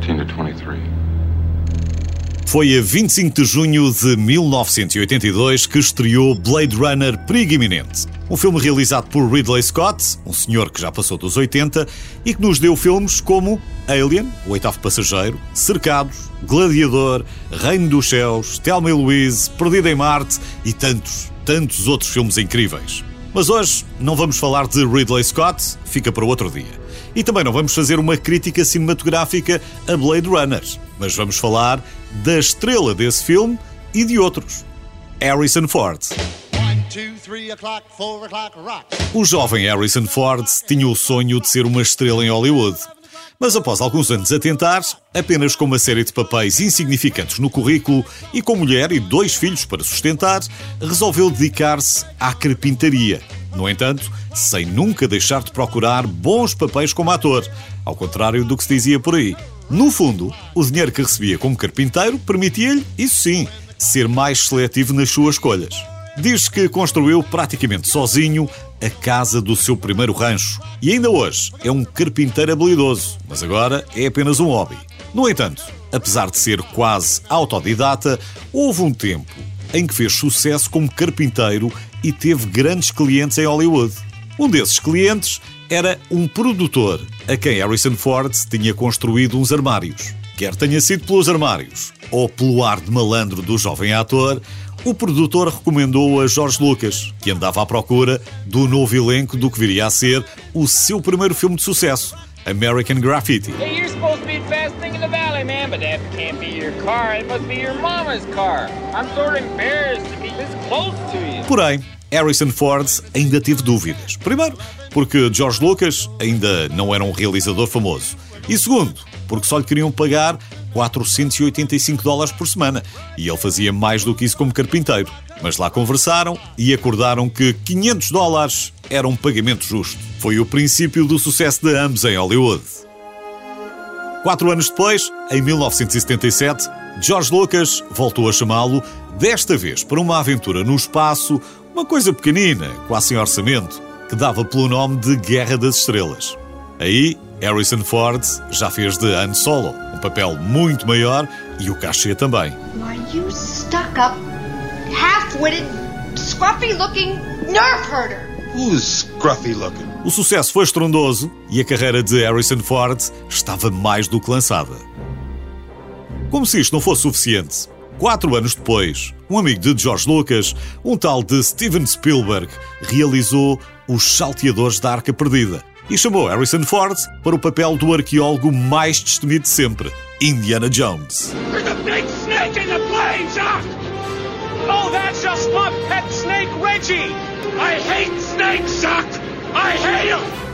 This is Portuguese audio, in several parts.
15 to 23. Foi a 25 de junho de 1982 que estreou Blade Runner Perigo Iminente. Um filme realizado por Ridley Scott, um senhor que já passou dos 80 e que nos deu filmes como Alien, O Oitavo Passageiro, Cercados, Gladiador, Reino dos Céus, Thelma e Louise, Perdida em Marte e tantos, tantos outros filmes incríveis. Mas hoje não vamos falar de Ridley Scott, fica para outro dia. E também não vamos fazer uma crítica cinematográfica a Blade Runner, mas vamos falar da estrela desse filme e de outros, Harrison Ford. O jovem Harrison Ford tinha o sonho de ser uma estrela em Hollywood. Mas após alguns anos a tentar, apenas com uma série de papéis insignificantes no currículo e com mulher e dois filhos para sustentar, resolveu dedicar-se à carpintaria. No entanto, sem nunca deixar de procurar bons papéis como ator, ao contrário do que se dizia por aí. No fundo, o dinheiro que recebia como carpinteiro permitia-lhe, isso sim, ser mais seletivo nas suas escolhas. Diz que construiu praticamente sozinho a casa do seu primeiro rancho e ainda hoje é um carpinteiro habilidoso, mas agora é apenas um hobby. No entanto, apesar de ser quase autodidata, houve um tempo em que fez sucesso como carpinteiro e teve grandes clientes em Hollywood. Um desses clientes era um produtor a quem Harrison Ford tinha construído uns armários. Quer tenha sido pelos armários ou pelo ar de malandro do jovem ator, o produtor recomendou a George Lucas, que andava à procura do novo elenco do que viria a ser o seu primeiro filme de sucesso, American Graffiti. Hey, man, but that can't be your car. It must be your mama's car. I'm sort of embarrassed to be this close to you. Porém, Harrison Ford ainda teve dúvidas. Primeiro, porque George Lucas ainda não era um realizador famoso. E segundo, porque só lhe queriam pagar 485 dólares por semana. E ele fazia mais do que isso como carpinteiro. Mas lá conversaram e acordaram que 500 dólares era um pagamento justo. Foi o princípio do sucesso de ambos em Hollywood. Quatro anos depois, em 1977, George Lucas voltou a chamá-lo, desta vez para uma aventura no espaço, uma coisa pequenina, quase sem orçamento, que dava pelo nome de Guerra das Estrelas. Aí, Harrison Ford já fez de Han Solo, um papel muito maior e o cachê também. You stuck up, half-witted, scruffy-looking nerve herder. Who's scruffy looking? O sucesso foi estrondoso e a carreira de Harrison Ford estava mais do que lançada. Como se isto não fosse suficiente, quatro anos depois, um amigo de George Lucas, um tal de Steven Spielberg, realizou Os Salteadores da Arca Perdida e chamou Harrison Ford para o papel do arqueólogo mais destemido de sempre, Indiana Jones. Oh, that's just my pet snake, Reggie! I hate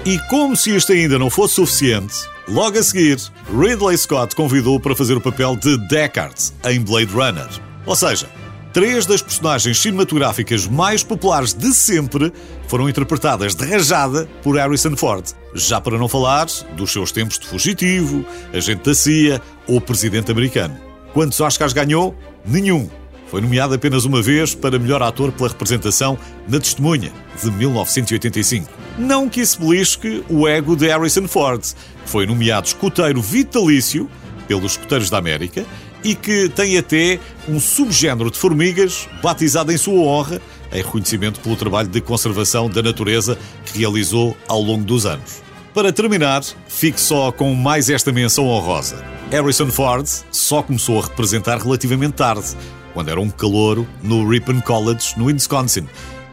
E como se isto ainda não fosse suficiente, logo a seguir, Ridley Scott convidou para fazer o papel de Deckard em Blade Runner. Ou seja, três das personagens cinematográficas mais populares de sempre foram interpretadas de rajada por Harrison Ford. Já para não falar dos seus tempos de fugitivo, agente da CIA ou presidente americano. Quantos Oscars ganhou? Nenhum. Foi nomeado apenas uma vez para melhor ator pela representação na Testemunha, de 1985. Não que isso belisque o ego de Harrison Ford, que foi nomeado escuteiro vitalício pelos Escuteiros da América e que tem até um subgénero de formigas batizado em sua honra, em reconhecimento pelo trabalho de conservação da natureza que realizou ao longo dos anos. Para terminar, fique só com mais esta menção honrosa. Harrison Ford só começou a representar relativamente tarde, quando era um calouro no Ripon College, no Wisconsin.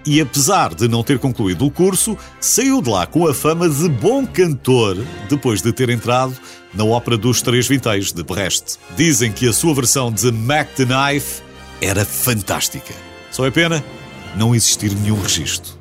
E apesar de não ter concluído o curso, saiu de lá com a fama de bom cantor depois de ter entrado na ópera dos Três Vintéis de Brest. Dizem que a sua versão de Mac the Knife era fantástica. Só é pena não existir nenhum registro.